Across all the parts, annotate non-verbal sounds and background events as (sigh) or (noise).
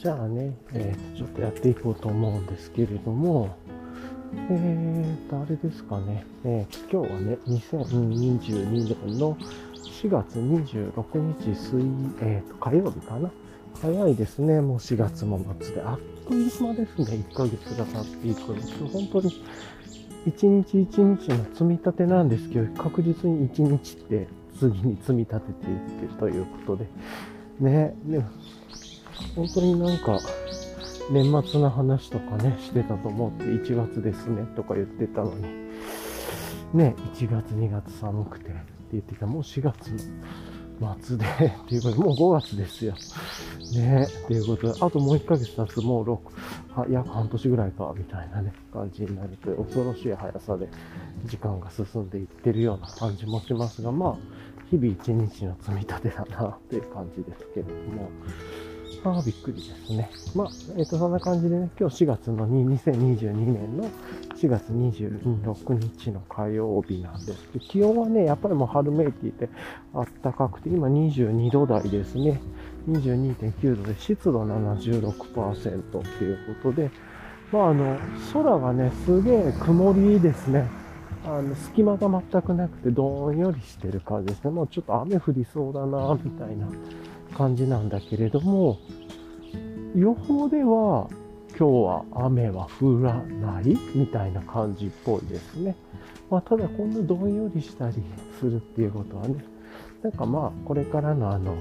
じゃあね、えー、ちょっとやっていこうと思うんですけれども、えーと、あれですかね、えー、今日はね、2022年の4月26日水、えーと、火曜日かな。早いですね、もう4月も末で。あっという間ですね、1ヶ月が経っていくの。本当に一日一日の積み立てなんですけど、確実に一日って次に積み立てていってるということで。ね、でも、本当になんか、年末の話とかね、してたと思って、1月ですね、とか言ってたのに、ね、1月、2月寒くてって言ってた、もう4月末で、(laughs) っていうことで、もう5月ですよ。ね、っていうことで、あともう1ヶ月経つもう6、は約半年ぐらいか、みたいなね、感じになるという恐ろしい速さで時間が進んでいってるような感じもしますが、まあ、日々一日の積み立てだな、っていう感じですけれども、ああ、びっくりですね。まあ、えっ、ー、と、そんな感じでね、今日4月の2、2022年の4月26日の火曜日なんですけど、気温はね、やっぱりもう春めいていて、あったかくて、今22度台ですね。22.9度で、湿度76%っていうことで、まあ、あの、空がね、すげえ曇りですね。あの、隙間が全くなくて、どんよりしてる感じですね。もうちょっと雨降りそうだな、みたいな感じなんだけれども、予報では今日は雨は降らないみたいな感じっぽいですね。まあ、ただこんなどんよりしたりするっていうことはね、なんかまあこれからのあの、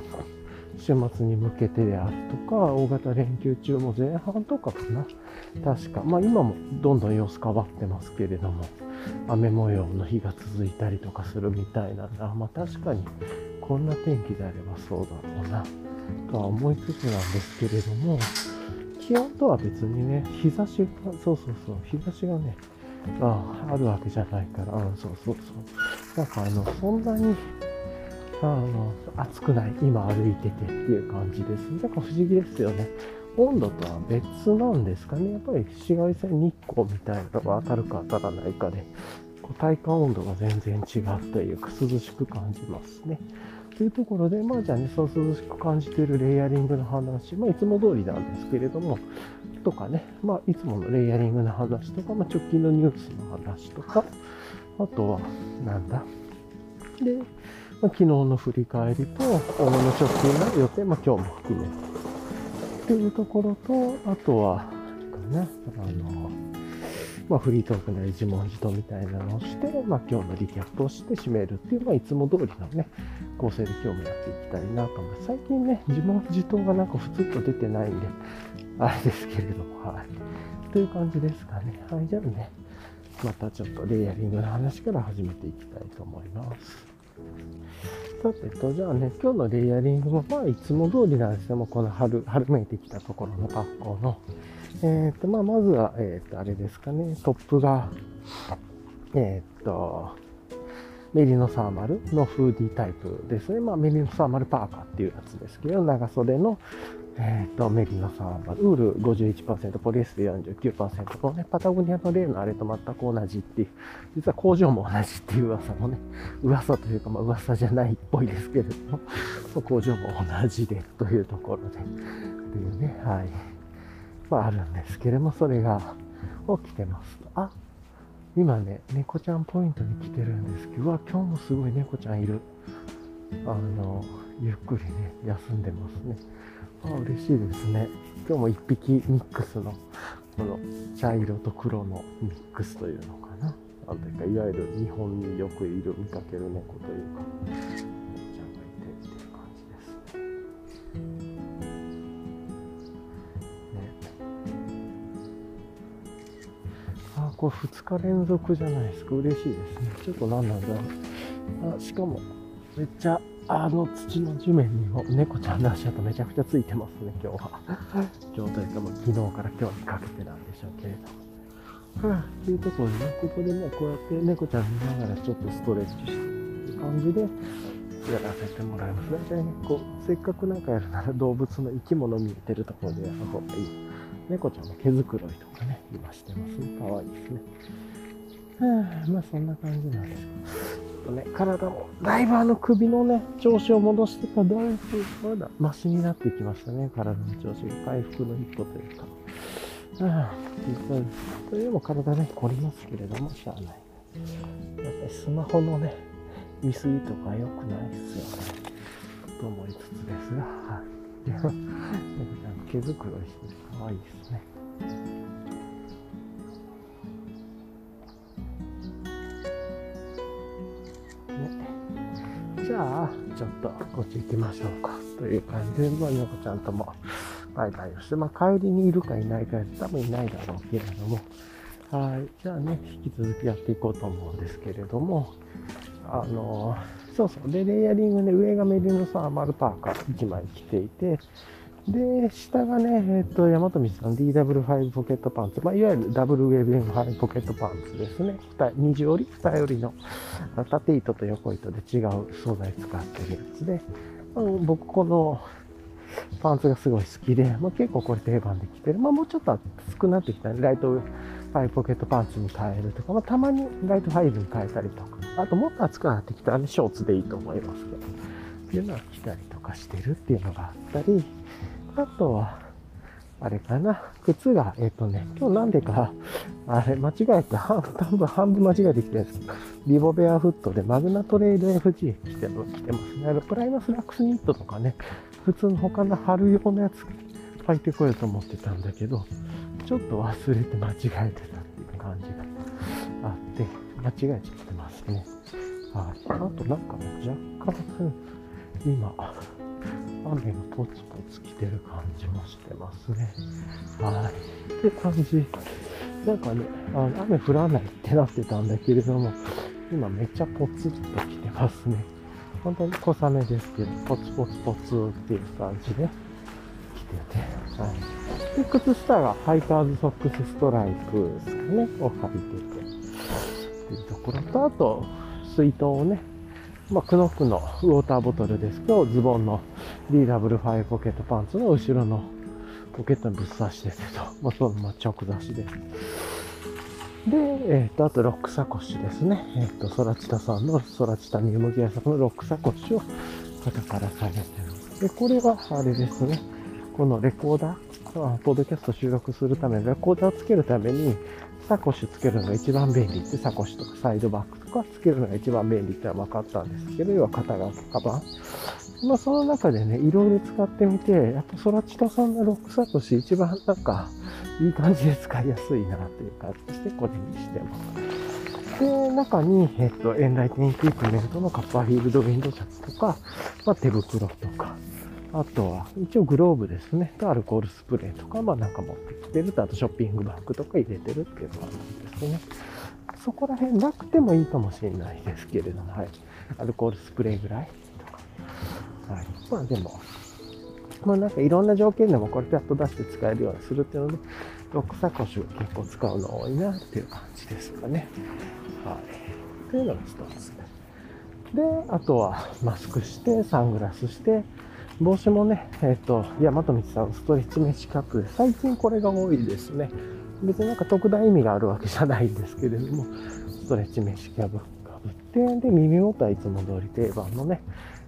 週末に向けてであるとか、大型連休中も前半とかかな。確か。まあ今もどんどん様子変わってますけれども、雨模様の日が続いたりとかするみたいなんだ。まあ確かにこんな天気であればそうだろうな、とは思いつつなんですけれども、気温とは別にね、日差しが、そうそうそう、日差しがね、ああるわけじゃないから、うん、そうそうそう。なんかあの、そんなに、あの、暑くない、今歩いててっていう感じです。なんか不思議ですよね。温度とは別なんですかね。やっぱり紫外線日光みたいなのが当たるか当たらないかで、こう体感温度が全然違うというか涼しく感じますね。というところで、まあじゃあね、そう涼しく感じているレイヤリングの話、まあいつも通りなんですけれども、とかね、まあいつものレイヤリングの話とか、まあ直近のニュースの話とか、あとは、なんだ？で、まあ、昨日の振り返りと、大物直近の予定、まあ今日も含めて、っていうところと、あとは、ね、あの、まあ、フリートークなり自問自答みたいなのをして、まあ、今日のリキャップをして締めるっていう、まあ、いつも通りのね、構成で今日もやっていきたいなと思います。最近ね、自問自答がなんか普通と出てないんで、あれですけれども、はい。という感じですかね。はい、じゃあね、またちょっとレイヤリングの話から始めていきたいと思います。さてと、じゃあね、今日のレイヤリングも、まあ、いつも通りなんですよ。もうこの春、春めいてきたところの学校の、えっ、と、まあ、まずは、えっ、と、あれですかね、トップが、えっ、と、メリノサーマルのフーディータイプですね。まあ、メリノサーマルパーカーっていうやつですけど、長袖の、えっ、と、メリノサーマル、ウール51%、ポリエステル49%、このね、パタゴニアの例のあれと全く同じっていう、実は工場も同じっていう噂もね、噂というか、まあ、噂じゃないっぽいですけれども、工場も同じでというところで、っていうね、はい。まあ、あるんですけれども、それが起きてます。あ、今ね、猫ちゃんポイントに来てるんですけど、うわ、今日もすごい猫ちゃんいる。あの、ゆっくりね、休んでますね。あ、嬉しいですね。今日も一匹ミックスの、この茶色と黒のミックスというのかな。なんていうか、いわゆる日本によくいる見かける猫というか、これ2日連続じゃないですか。嬉しいですね。ちょっと何なんだろう。あしかも、めっちゃ、あの土の地面にも猫ちゃんの足跡めちゃくちゃついてますね、今日は。今日というか、もう昨日から今日にかけてなんでしょうけれども。はあ、というところでね、ここでね、こうやって猫ちゃん見ながらちょっとストレッチしてっていう感じで、やらせてもらいます。大体ね、こう、せっかくなんかやるなら動物の生き物見えてるところでやる方がいい。猫ちゃんの毛づくろいとかね今してますね。かわいいですね。はあ、まあそんな感じなんですけとね、体も、だいぶあの首のね、調子を戻してから、だいぶまだマシになってきましたね。体の調子が回復の一歩というか。ああ、というのも体ね、凝りますけれども、しゃあない。やっぱりスマホのね、見過ぎとか良くないですよね。と思いつつですが、はい。毛づくろいして可愛い。ですね。ねじゃあ、ちょっとこっち行きましょうか。という感じで、まあ、猫ちゃんともバイバイをして、まあ、帰りにいるかいないか、多分いないだろうけれども、はい。じゃあね、引き続きやっていこうと思うんですけれども、あのー、そうそう。で、レイヤリングね、上がメリノサーマルパーカー1枚着ていて、で、下がね、えっ、ー、と、大和道さん DW5 ポケットパンツ。まあ、いわゆるダブルウェブンハイポケットパンツですね。二重折り、二折りの縦糸と横糸で違う素材使ってるやつで、まあ、僕このパンツがすごい好きで、まあ、結構これ定番で着てる。まあ、もうちょっと厚くなってきたね。ライトパイポケットパンツに変えるとか、まあ、たまにライトファイブに変えたりとか、あともっと厚くなってきたらね、ショーツでいいと思いますけど、っていうのは着たりとかしてるっていうのがあったり、あとは、あれかな。靴が、えっ、ー、とね、今日なんでか、あれ、間違えて、半分、半分間違えてきてるんですけど、 Vivobarefoot でマグナトレイル FG 着て着てますね。あの、 Primus Lux Knit とかね、普通の他の貼るようなやつ履いてこようと思ってたんだけど、ちょっと忘れて間違えてたっていう感じがあって、間違えちゃってますね。はい。あとなんかね、若干、今、雨がポツポツ来てる感じもしてますね。はい。って感じ。なんかね、あの雨降らないってなってたんだけれども、今めっちゃポツッと来てますね。本当に小雨ですけど、ポツポツポツっていう感じで来てて、はい。で、靴下がハイカーズソックスストライプですかね、を履いてて、っていうところと、あと、水筒をね、まあ、クノックのウォーターボトルですけど、ズボンの DW5 ポケットパンツの後ろのポケットにぶっ刺しててと、まあ、そのまま直刺しで。で、えっ、ー、と、あとロックサコッシュですね。えっ、ー、と、ソラチタさんのソラチタニウムギア作のロックサコッシュを肩から下げてる。で、これはあれですね。このレコーダー、ポッドキャスト収録するために、レコーダーつけるために、サコッシュつけるのが一番便利って、サコッシュとかサイドバックとかつけるのが一番便利ってのは分かったんですけど、要は肩がカバン。まあその中でね、いろいろ使ってみて、やっぱソラチタさんのロックサコッシュ一番なんかいい感じで使いやすいなっていう感じとしてこれにしてます。で、中に、えっと、エンライティンエクイプメントのカッパーフィールドウィンドシャツとか、まあ手袋とか、あとは、一応グローブですね。とアルコールスプレーとか、まあなんか持ってきてると、あとショッピングバッグとか入れてるっていうのがあるんですね。そこら辺なくてもいいかもしれないですけれども、はい。アルコールスプレーぐらいとか。はい。まあでも、まあなんかいろんな条件でもこれピャッと出して使えるようにするっていうので、ロックサコッシュ結構使うの多いなっていう感じですかね。はい。というのが一つ。で、あとはマスクして、サングラスして、帽子もね、えっ、ー、と、大和道さんストレッチメッシュキャップ、最近これが多いですね。別になんか特大意味があるわけじゃないんですけれども、ストレッチメッシュキャブかぶって、で、耳元はいつも通り定番のね、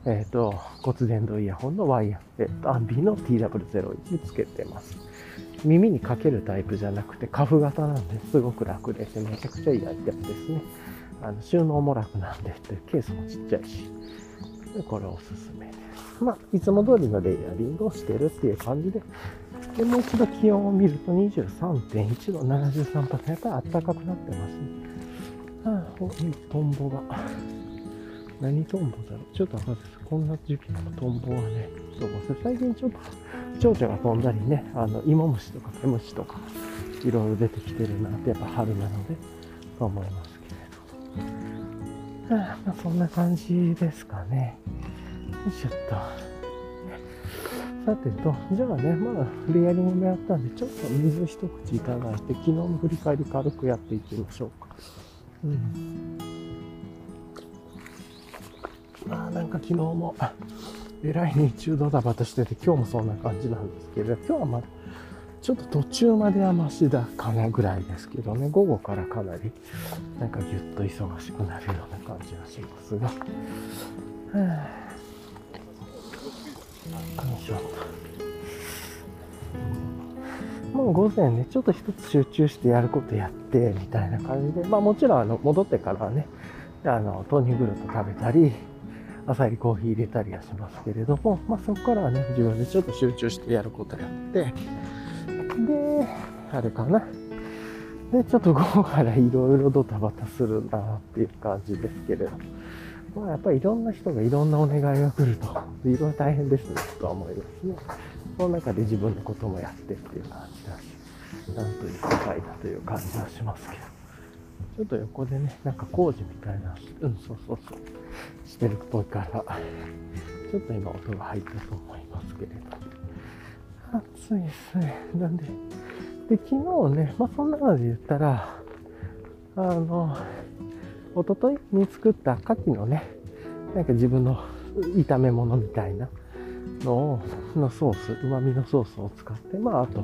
えっ、ー、と、骨伝導イヤホンのワイヤー、え、ー、アンビの TW01 つけてます。耳にかけるタイプじゃなくて、カフ型なんですごく楽です。めちゃくちゃいいアイテムですね。あの収納も楽なんで、ケースもちっちゃいし、これおすすめです。まあ、いつも通りのレイヤリングをしてるっていう感じで、でもう一度気温を見ると23.1度、73%やっぱり暖かくなってますね。ああ、いいトンボが。何トンボだろうちょっとわかんないです。こんな時期のトンボはね、そう最近ちょっと蝶々が飛んだりね、あの、芋虫とか毛虫とか、いろいろ出てきてるなって、やっぱ春なので、と思いますけれど。はあ、まあ、そんな感じですかね。よいしょっと。さてと、じゃあね、まあ、レイヤリングもやったんで、ちょっと水一口いただいて、昨日の振り返り軽くやっていきましょうか。うん。まあ、なんか昨日も、えらい日中ドタバタしてて、今日もそんな感じなんですけど、今日はまだ、ちょっと途中まではマシだかなぐらいですけどね、午後からかなり、なんかぎゅっと忙しくなるような感じがしますが。はあ、もう午前ね、ちょっと一つ集中してやることやって、みたいな感じで、まあもちろんあの、戻ってからはね、あの、豆乳グルト食べたり、朝入りコーヒー入れたりはしますけれども、まあそこからはね、自分でちょっと集中してやることやって、で、あれかな。で、ちょっと午後からいろいろドタバタするなっていう感じですけれども。まあやっぱりいろんな人がいろんなお願いが来ると、いろいろ大変ですね、とは思いますね。その中で自分のこともやってっていう感じだし、なんという世界だという感じはしますけど。ちょっと横でね、なんか工事みたいな、うん、そうそうそう、してるっぽいから、ちょっと今音が入ったと思いますけれど。暑いですね。なんで、で、昨日ね、まあ、そんなので言ったら、あの、おとといに作った牡蠣のね、なんか自分の炒め物みたいなのを、のソース、旨味のソースを使って、まあ、あと、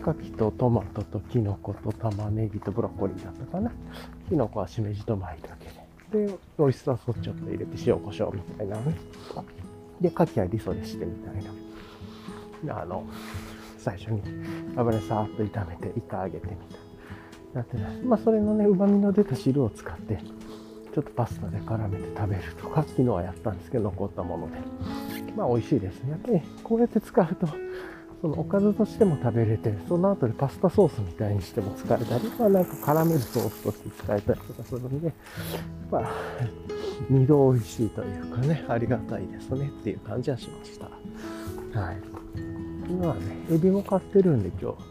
牡蠣とトマトとキノコと玉ねぎとブロッコリーだったかな。キノコはしめじと巻いたけで。で、オイスターソースちょっと入れて塩コショウみたいなね。で、牡蠣はリソでしてみたいな。あの、最初に油さーっと炒めて、イカ揚げてみたい。ななってなまあ、それのね、旨味の出た汁を使って、ちょっとパスタで絡めて食べるとか、昨日はやったんですけど、残ったもので。まあ、美味しいですね。やっぱり、こうやって使うと、そのおかずとしても食べれて、その後でパスタソースみたいにしても使えたり、まあなんか絡めるソースとして使えたりとかするんで、まあ、二度美味しいというかね、ありがたいですねっていう感じはしました。はい。今はね、エビも買ってるんで今日、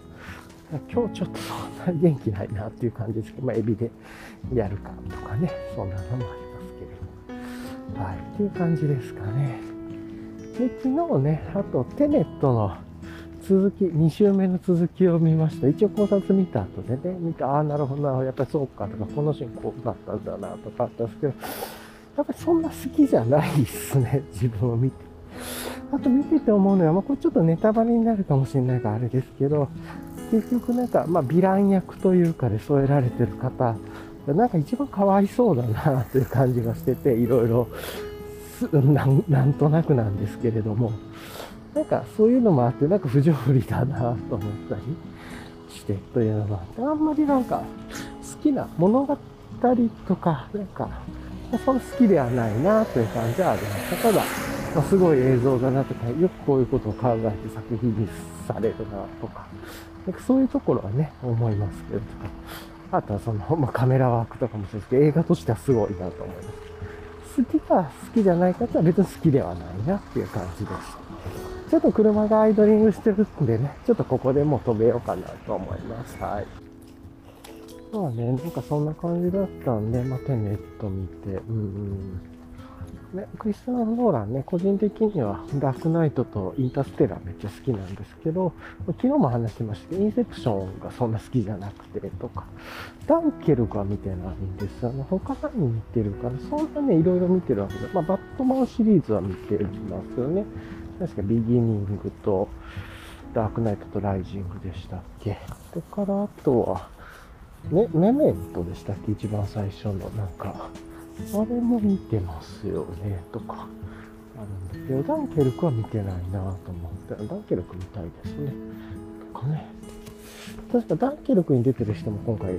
今日ちょっとそんな元気ないなっていう感じですけど、まあ、エビでやるかとかね、そんなのもありますけれども。はい、っていう感じですかね。で、昨日ね、あとテネットの続き、2週目の続きを見ました。一応考察見た後でね、見て、ああ、なるほどな、やっぱりそうかとか、このシーンこうだったんだなとかあったんですけど、やっぱりそんな好きじゃないっすね、(laughs) 自分を見て。あと見てて思うのは、まあ、これちょっとネタバレになるかもしれないからあれですけど、結局なんか、まあ、ヴィラン役というかで添えられてる方、なんか一番かわいそうだなという感じがしてて、いろいろな、なんとなくなんですけれども、なんかそういうのもあって、なんか不条理だなと思ったりしてというのもあって、あんまりなんか好きな物語とか、なんか、そんな好きではないなという感じはありました。ただ、まあ、すごい映像だなとか、よくこういうことを考えて作品にされるなと、かそういうところはね、思いますけどとか、あとはその、まあ、カメラワークとかもそうですけど、映画としてはすごいなと思います。好きか好きじゃないかっては別に好きではないなっていう感じです。ちょっと車がアイドリングしてるんでね、ちょっとここでもう飛べようかなと思います。はい。まあね、なんかそんな感じだったんで、まあ、テネット見て、うん、うんね、クリストファー・ノーランね、個人的にはダークナイトとインターステラーめっちゃ好きなんですけど、昨日も話してましたけど、インセプションがそんな好きじゃなくてとか、ダンケルクは見てないんです。あの、他何見てるかな？そんなね、いろいろ見てるわけで、まあ、バットマンシリーズは見てますよね。確かビギニングと、ダークナイトとライジングでしたっけ？それからあとは、ね、メメントでしたっけ？一番最初の、なんか、あれも見てますよね、とか、あるんですけど、ダンケルクは見てないなと思って、ダンケルク見たいですね。とかね。確かダンケルクに出てる人も今回、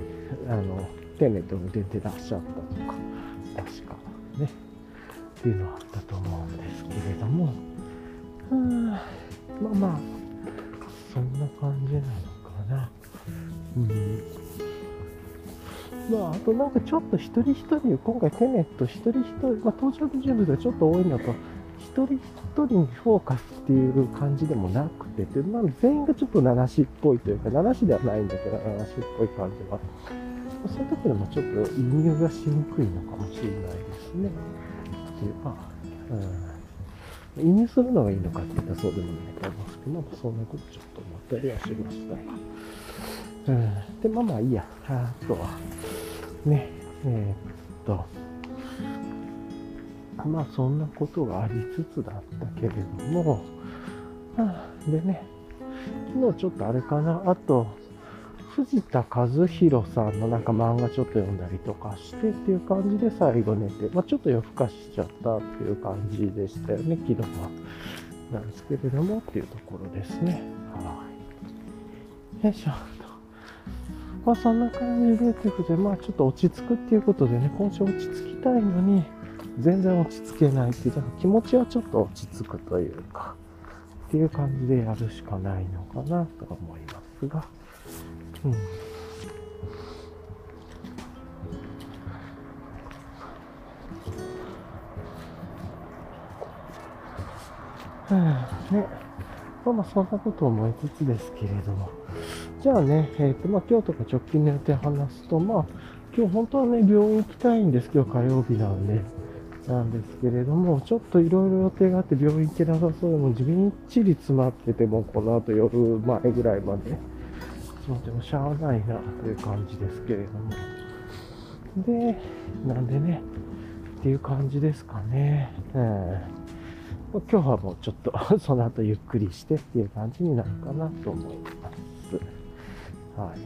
あの、テネットに出てらっしゃったとか、確かね、っていうのはあったと思うんですけれども、うん、まあまあ、そんな感じなのかな。うん。まあ、あとなんかちょっと一人一人、今回テネット一人一人、まあ、登場人物がちょっと多いのと、一人一人にフォーカスっていう感じでもなくて、でまあ、全員がちょっと七しっぽいというか、七しではないんだけど、七しっぽい感じは、そういう時でもちょっと移入がしにくいのかもしれないですね。っていうまあ、うん、移入するのがいいのかって言ったらそうでもないと思いますけど、まあ、そんなことちょっと思ったりはしました。うん、で、まあまあいいや。あとは、ね、えー、っと、まあそんなことがありつつだったけれども、あでね、昨日ちょっとあれかな、あと、藤田和弘さんのなんか漫画ちょっと読んだりとかしてっていう感じで最後寝て、まあ、ちょっと夜更かしちゃったっていう感じでしたよね、昨日は。なんですけれどもっていうところですね。はい。よいしょ。まあそんな感じでということで、まあちょっと落ち着くっていうことでね、今週落ち着きたいのに、全然落ち着けないっていう、だから気持ちはちょっと落ち着くというか、っていう感じでやるしかないのかなと思いますが、うん。ね、まあまあそんなことを思いつつですけれども、じゃあね、え、ー、と、まあ今日とか直近の予定話すと、まあ今日本当はね、病院行きたいんです。今日火曜日なんで。なんですけれども、ちょっといろいろ予定があって病院行けなさそうでも、自分っちり詰まってても、この後夜前ぐらいまで、そうでもしゃあないなという感じですけれども。で、なんでね、っていう感じですかね。えー、今日はもうちょっと (laughs) その後ゆっくりしてっていう感じになるかなと思います。はい。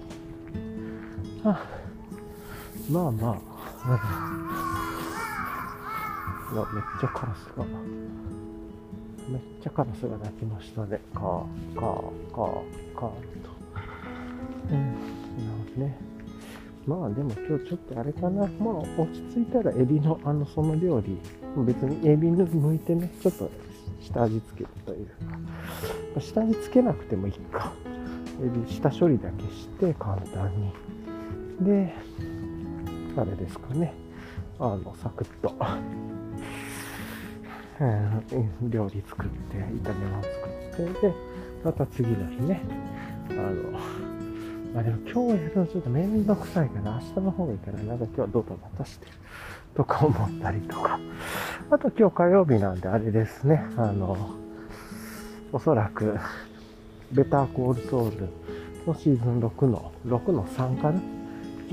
あまあまあ、(laughs) めっちゃカラスが、めっちゃカラスが鳴きましたね。カー、カー、カー、カーと。うん、なんね。まあでも今日ちょっとあれかな。まあ落ち着いたらエビのあのその料理、別にエビの剥いてね、ちょっと下味つけるというか、下味つけなくてもいいか。エビ下処理だけして簡単に。で、あれですかね。あの、サクッと料理作って、炒め物作って、で、また次の日ね、あの、まあでも今日やるのちょっとめんどくさいから、明日の方がいいから、なんか今日はドタバタしてとか思ったりとか。あと今日火曜日なんであれですね、あの、おそらく、ベターコールソウルのシーズン6の、6の3かな？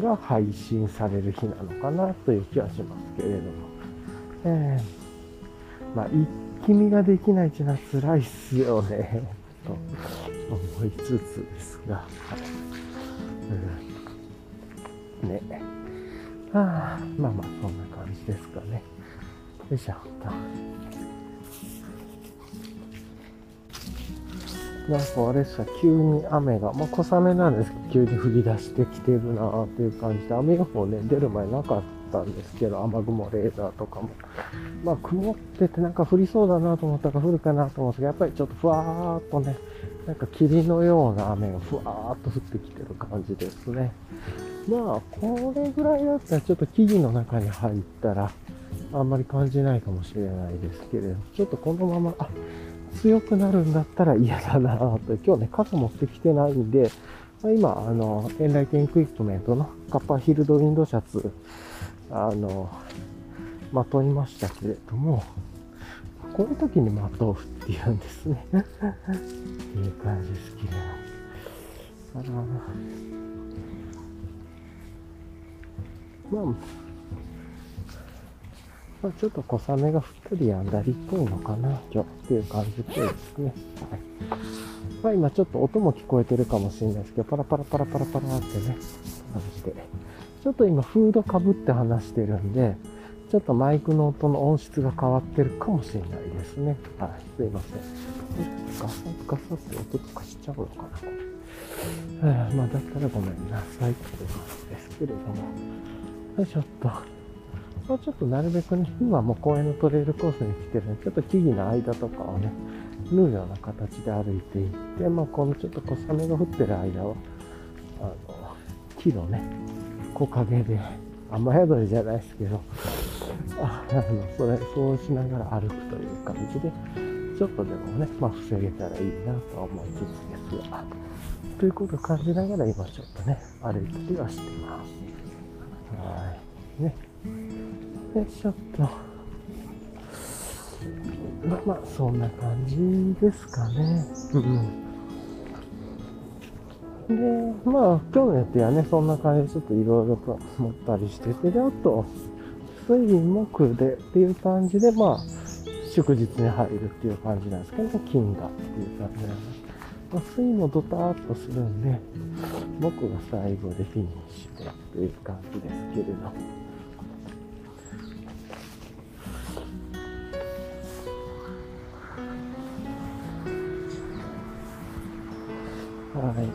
が配信される日なのかなという気はしますけれども。えーまあ、一気見ができないっていうのは辛いっすよね、(laughs) と思いつつですが、はい、うん、ね。はあ、まあまあ、そんな感じですかね。よいしょ、なんかあれさ、急に雨が、まあ小雨なんですけど、急に降り出してきてるなーっていう感じで、雨予報ね、出る前なかったんですけど、雨雲レーダーとかも。まあ曇っててなんか降りそうだなと思ったから降るかなと思ったけど、やっぱりちょっとふわーっとね、なんか霧のような雨がふわーっと降ってきてる感じですね。まあ、これぐらいだったらちょっと木々の中に入ったら、あんまり感じないかもしれないですけれど、ちょっとこのまま、あ、強くなるんだったら嫌だなと。今日ね、傘持ってきてないんで、まあ、今、あの、エンライテンクイプメントのカッパーヒルドウィンドシャツ、あの、まといましたけれども、こういう時にまとうっていうんですね。っ (laughs) ていい感じですけど。あらまあ、まあ、ちょっと小雨が降ったりやんだりっぽいのかな、今日っていう感じっぽいですね。はい。まあ今ちょっと音も聞こえてるかもしれないですけど、パラパラパラパラパラってね、感じで。ちょっと今フードかぶって話してるんで、ちょっとマイクの音の音質が変わってるかもしれないですね。はい。すいません。ガサッガサって音とかしちゃうのかな、これ。まあだったらごめんなさいっていう感じですけれども。よいしょっと。まあ、ちょっとなるべくね、今もう公園のトレイルコースに来てるんで、ちょっと木々の間とかをね、縫うような形で歩いていって、まあ、このちょっと小雨が降ってる間は、あの、木のね、木陰で、雨宿りじゃないですけど、ああの、それ、そうしながら歩くという感じで、ちょっとでもね、まあ、防げたらいいなと思いつつですが、ということを感じながら今ちょっとね、歩いたりはしてます。はい。ね。よいしょっと。まあまあ、そんな感じですかね。うん。で、まあ、今日の予定はね、そんな感じでちょっといろいろと思ったりしてて、で、あと、水木でっていう感じで、まあ、祝日に入るっていう感じなんですけど、ね金がっていう感じなんです。暑いのドターっとするんで、僕が最後でフィニッシュでという感じですけれど。はい。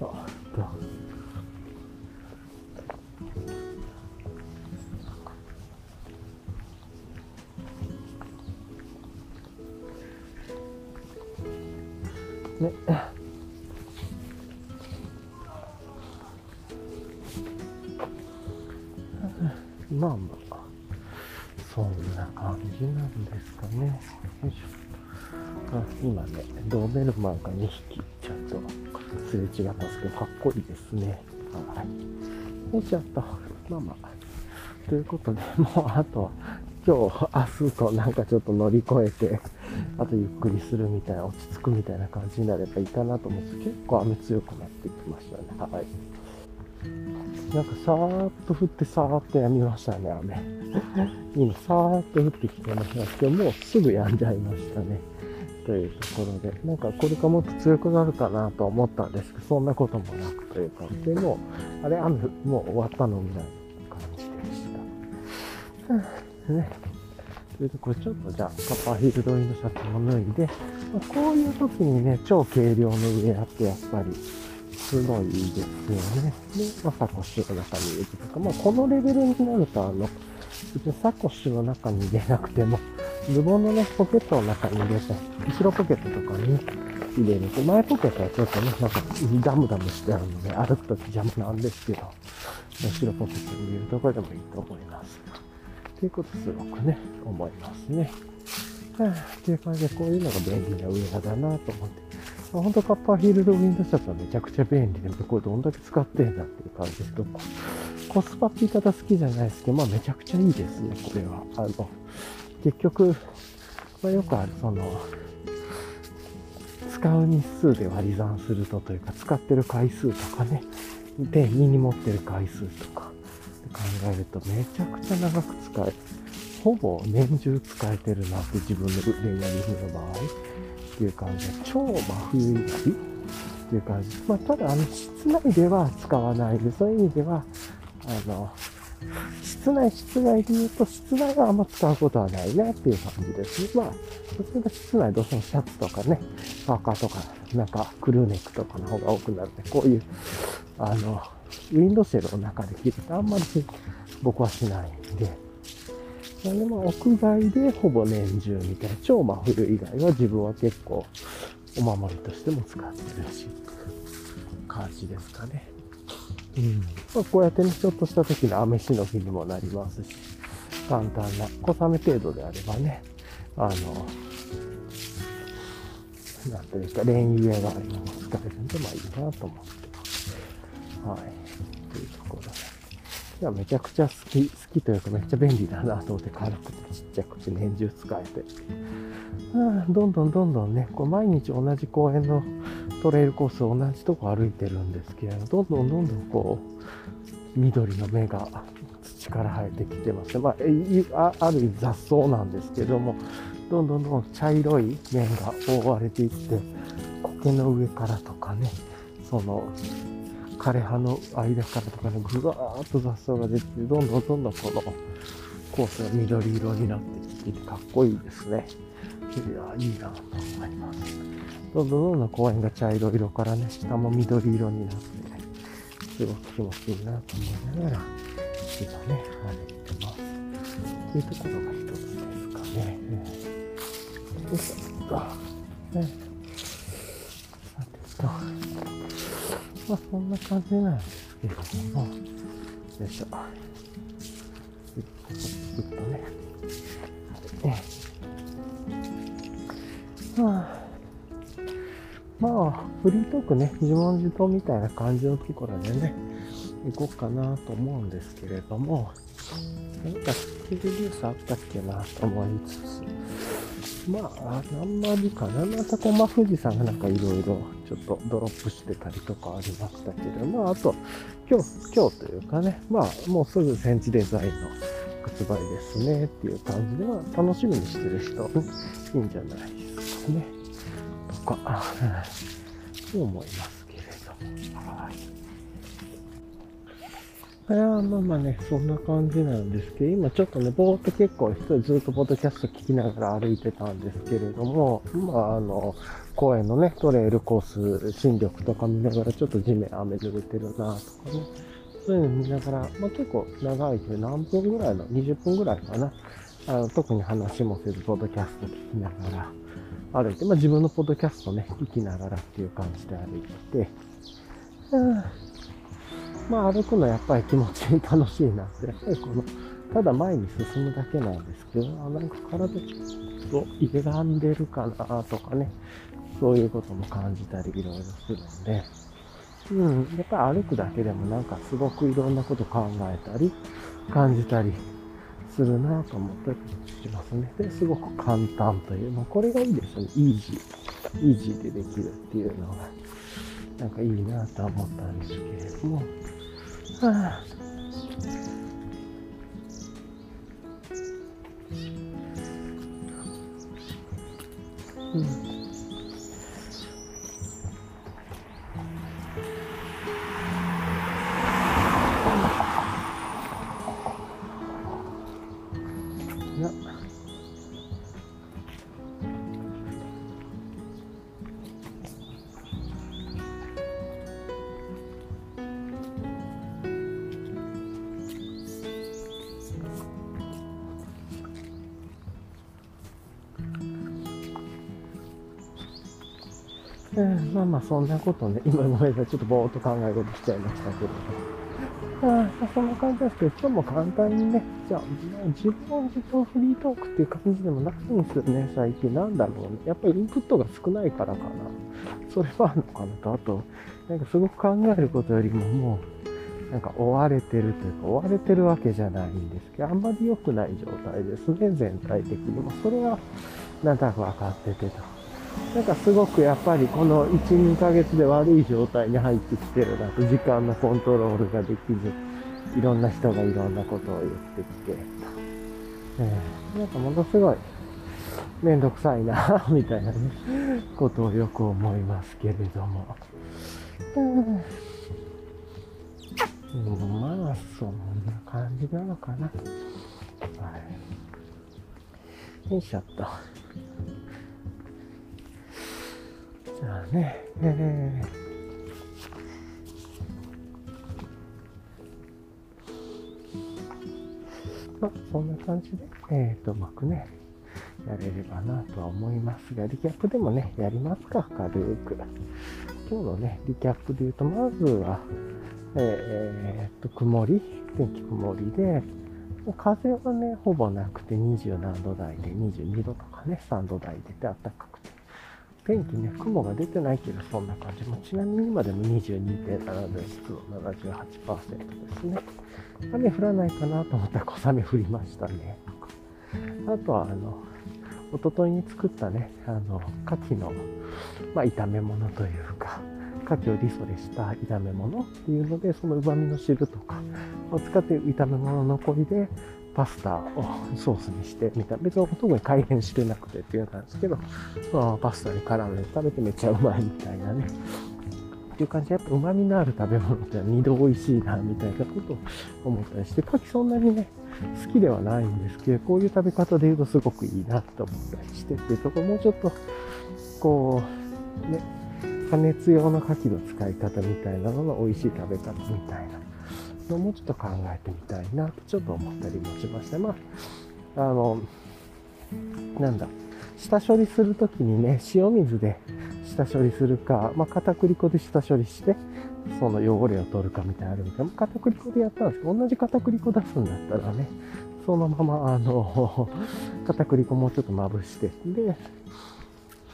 よ今ね、ドーベルマンが2匹ちょっとすれ違いますけど、かっこいいですね。はい。よいしょっと。まあまあ。ということで、もうあとは、今日、明日となんかちょっと乗り越えて、あとゆっくりするみたいな、落ち着くみたいな感じになればいいかなと思うんです結構雨強くなってきましたね。はい。なんかさーっと降ってさーっとやみましたね、雨。今、さーっと降ってきてましたけど、もうすぐやんじゃいましたね。というところで、なんかこれからもっと強くなるかなと思ったんですけど、そんなこともなくという感じで、もう、あれ、雨もう終わったのぐらいの感じでした。ね。というところちょっとじゃあ、カッパーヒールドインのシャツも脱いで、まあ、こういう時にね、超軽量の上あってやっぱり、すごいいいですよね。で、まあ、サコッシュの中に入れてとか、まあ、このレベルになると、あの、別にサコッシュの中に入れなくても、ズボンのね、ポケットの中に入れて、後ろポケットとかに入れると、前ポケットはちょっとね、なんかダムダムしてあるので、歩くとき邪魔なんですけど、後ろポケットに入れるところでもいいと思います。ということすごくね、思いますね。はあ、っていう感じで、こういうのが便利なウェアだなと思って。ほんとカッパーヒールドウィンドシャツはめちゃくちゃ便利で、これどんだけ使ってんだっていう感じですけど、コスパって言い方好きじゃないですけど、まあめちゃくちゃいいですね、これは。あの、結局、まあ、よくある、その、使う日数で割り算するとというか、使ってる回数とかね、で、身に持ってる回数とか、考えるとめちゃくちゃ長く使え、ほぼ年中使えてるなって自分の恋愛リフの場合っていう感じで、超真冬以外っていう感じ。まあ、ただ、あの、室内では使わないで、そういう意味では、あの、室内、室外で言うと、室内はあんま使うことはないねっていう感じです。まあ、例えば室内どうしてもシャツとかね、パーカーとか、なんかクルーネックとかの方が多くなるんで、こういう、あの、ウィンドシェルの中で着るとあんまり僕はしないんで、なでまあ屋外でほぼ年中みたいな、超真冬以外は自分は結構お守りとしても使ってるし、感じですかね。うん。まあ、こうやってね、ちょっとした時の雨しのぎにもなりますし、簡単な小雨程度であればね、あの、なんというか、レインウェア代わりにも使えるんで、まあいいかなと思ってます。はい。というところで。いや、めちゃくちゃ好き、好きというかめっちゃ便利だなと思って軽くてちっちゃくて年中使えて。あどんどんどんどんね、こう毎日同じ公園のトレイルコース同じとこ歩いてるんですけれど、どんどんどんどんこう、緑の芽が土から生えてきてますね。まあ、ある意味雑草なんですけども、どんどんどん茶色い面が覆われていって、苔の上からとかね、その、枯葉の間からとかね、ぐわーっと雑草が出て、どんどんどんどんこのコースが緑色になってきててかっこいいですね。いや、いいなと思います。どんどんどんどん公園が茶色色からね、下も緑色になって、すごく気持ちいいなと思いながら、今ね、歩いてます。というところが一つですかね。うんよいしょ。ね、さてと、まあそんな感じなんですけれども、よいしょ。ずっとね、ね、まあ、フリートークね、自問自答みたいな感じのところでね、行こうかなと思うんですけれども、何かスッキリニュースあったっけなと思いつつ、まあ、何まりかな。またこ、ま、富士山がなんかいろいろちょっとドロップしてたりとかありましたけど、まあ、あと、今日、今日というかね、まあ、もうすぐセンチデザインの発売ですねっていう感じで、まあ、楽しみにしてる人いいんじゃないですかね。とか、思いますけれど。はい。いやまあまあね、そんな感じなんですけど、今ちょっとね、ぼーっと結構一人ずっとポッドキャスト聞きながら歩いてたんですけれども、まああの、公園のね、トレイルコース、新緑とか見ながらちょっと地面雨濡れてるなとかね、そういうの見ながら、まあ結構長いけど何分ぐらいの、20分ぐらいかな。あの特に話もせず、ポッドキャスト聞きながら歩いて、まあ自分のポッドキャストね、聞きながらっていう感じで歩いてて、まあ歩くのやっぱり気持ちいい楽しいなって、やっぱりこの、ただ前に進むだけなんですけど、あなんか体ちょっと歪んでるかなとかね、そういうことも感じたりいろいろするんで、うん、やっぱり歩くだけでもなんかすごくいろんなこと考えたり、感じたりするなと思ったりしますね。で、すごく簡単という、まあこれがいいですね。イージー。イージーでできるっていうのが、なんかいいなと思ったんですけれども、はあうんまあまあそんなことね、今ごめんなさい、ちょっとぼーっと考え事しちゃいましたけれど。あそんな感じですけど、今日も簡単にね、じゃあ、まあ自分自分フリートークっていう感じでもないんですよね、最近。なんだろうね。やっぱりインプットが少ないからかな。それはあるのかなと、あと、なんかすごく考えることよりももう、なんか追われてるというか、追われてるわけじゃないんですけど、あんまり良くない状態ですね、全体的にも。それは、なんとなく分かっててと。なんかすごくやっぱりこの1、2ヶ月で悪い状態に入ってきてるなと、時間のコントロールができず、いろんな人がいろんなことを言ってきて、えーなんかものすごいめんどくさいな、みたいなね、ことをよく思いますけれども。うんうんまあ、そんな感じなのかな。はい。よいしょっと。じゃあね、えー、まあ、そんな感じで、えっ、ー、と、うまくね、やれればなとは思いますが、リキャップでもね、やりますか、軽く。今日のね、リキャップで言うと、まずは、えー、っと、曇り、天気曇りで、風はね、ほぼなくて20何度台で、22度とかね、3度台出て暖かくて。天気ね、雲が出てないけど、そんな感じ。もちなみに今でも22.7度、湿度78%ですね。雨降らないかなと思ったら小雨降りましたね。あとは、あの、一昨日に作ったね、あの、牡蠣の、まあ、炒め物というか、牡蠣をリソレした炒め物っていうので、その旨味の汁とかを使って炒め物の残りで、パスタをソースにしてみた。別に特に改変してなくてっていうなんですけど、まあ、パスタに絡んで食べてめっちゃうまいみたいなね。っていう感じで、やっぱ旨味のある食べ物って二度美味しいな、みたいなことを思ったりして、牡蠣そんなにね、好きではないんですけど、こういう食べ方で言うとすごくいいなと思ったりしてっていうところ、もうちょっと、こう、ね、加熱用の牡蠣の使い方みたいなのの美味しい食べ方みたいなのもちょっと考えてみたいなとちょっと思ったりもしました。まあ、あの、なんだ、下処理するときにね、塩水で下処理するか、まあ、片栗粉で下処理して、その汚れを取るかみたいなあるみたいな。片栗粉でやったんですけど、同じ片栗粉出すんだったらね、そのまま、あの、(laughs) 片栗粉もうちょっとまぶして、で、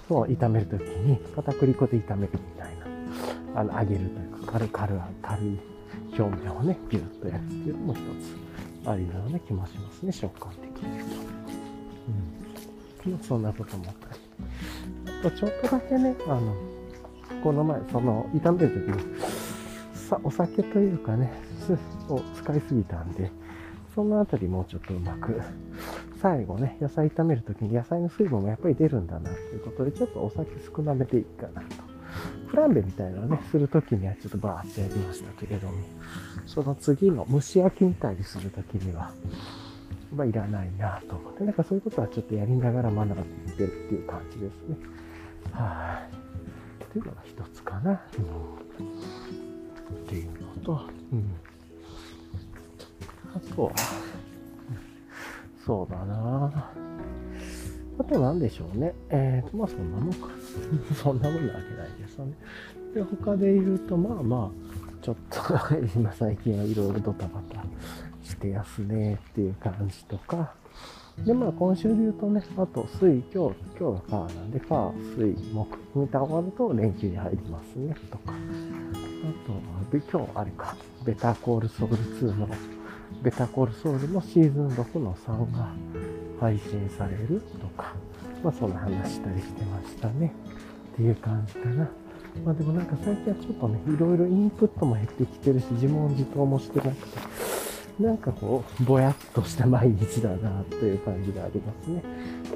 そう、炒めるときに片栗粉で炒めるみたいな、あの、揚げるというか、軽軽、軽い表面をね、ギュッとやるっていうのも一つありなような気もしますね、食感的に言うと。うん。そんなこと思ったり。あと、ちょっとだけね、あの、この前、その、炒めるときに、さ、お酒というかね、を使いすぎたんで、そのあたりもうちょっとうまく、最後ね、野菜炒めるときに野菜の水分もやっぱり出るんだなということで、ちょっとお酒少なめでいいかなと。フランベみたいなのね、するときにはちょっとバーってやりましたけれども、その次の蒸し焼きみたいにするときには、まあ、いらないなと思って、なんかそういうことはちょっとやりながら学んでるっていう感じですね。はい。っていうのが一つかな。うん、っていうのと、うん。あとは、そうだなぁあと何でしょうね。えーと、まあそんなもんか。(laughs) そんなもんなわけないですよね。で、他で言うと、まあまあ、ちょっと (laughs) 今最近はいろいろドタバタしてやすねっていう感じとか、で、まあ今週で言うとね、あと水、今日、今日がカーなんで、カー、水、木、見た終わると連休に入りますね、とか。あと、で今日あれか、ベタコールソウル2の、ベタコールソウルのシーズン6の3が配信されるとか、まあそんな話したりしてましたね。っていう感じかな。まあでもなんか最近はちょっとね、いろいろインプットも減ってきてるし、自問自答もしてなくて、なんかこう、ぼやっとした毎日だなという感じがありますね。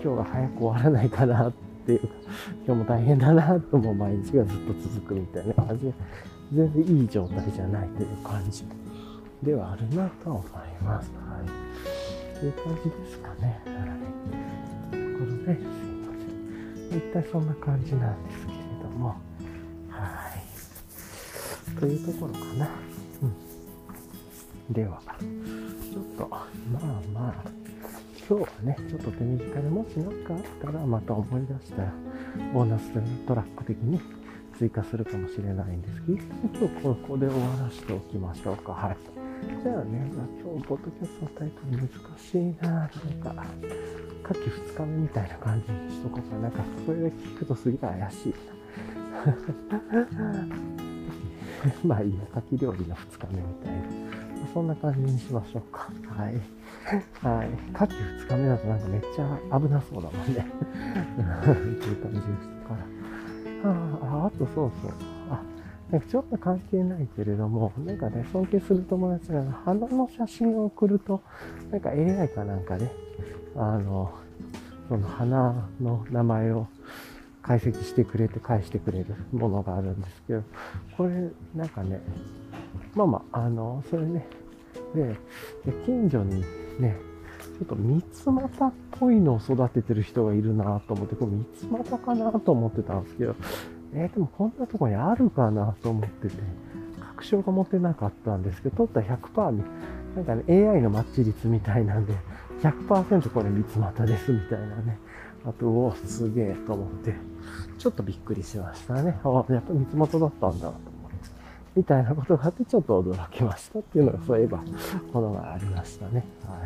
今日が早く終わらないかなっていうか、今日も大変だなと思う毎日がずっと続くみたいな感じで、全然いい状態じゃないという感じではあるなと思います。はい。という感じですかね。はい。ということで、すいません。一体そんな感じなんですけれども、はい。というところかな。うん。では、ちょっと、まあまあ、今日はね、ちょっと手短でもし何かあったらまた思い出したら、ボーナストラック的に追加するかもしれないんですけど、今日ここで終わらせておきましょうか。はい。じゃあね、まあ、今日、ポッドキャストのタイトル難しいななんか、夏季2日目みたいな感じにしとこうかな。なんか、それだけ聞くとすげえ怪しいな。まあいいや、夏季料理の2日目みたいな。そんな感じにしましょうか。はい。はい。夏季2日目だとなんかめっちゃ危なそうだもんね。(laughs) っていう感じでしたから。ああ、あとそうそう。なんかちょっと関係ないけれども、なんかね、尊敬する友達が花の写真を送ると、なんか AI かなんか、ね、あの、その花の名前を解析してくれて返してくれるものがあるんですけど、これなんかね、まあまあ、あの、それね、で、近所にね、ちょっと三つ股っぽいのを育ててる人がいるなと思って、これ三つ股かなと思ってたんですけど、えー、でもこんなとこにあるかなと思ってて、確証が持てなかったんですけど、取った100%に、なんかね、AI のマッチ率みたいなんで、100%これ三つ股ですみたいなね。あと、おすげえと思って、ちょっとびっくりしましたね。ああ、やっぱ三つ股だったんだと思ってみたいなことがあってちょっと驚きましたっていうのがそういえばものがありましたね。は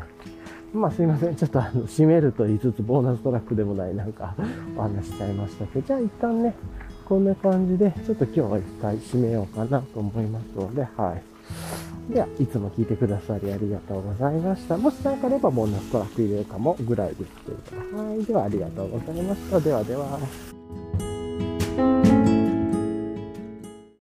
い。まあすいません。ちょっとあの、閉めると言いつつボーナストラックでもないなんかお話しちゃいましたけど、じゃあ一旦ね、こんな感じでちょっと今日は一回締めようかなと思いますので、はい。では、いつも聞いてくださりありがとうございました。もし何かあればボーナストラック入れるかもぐらいですけれども。はい。では、ありがとうございました。ではでは。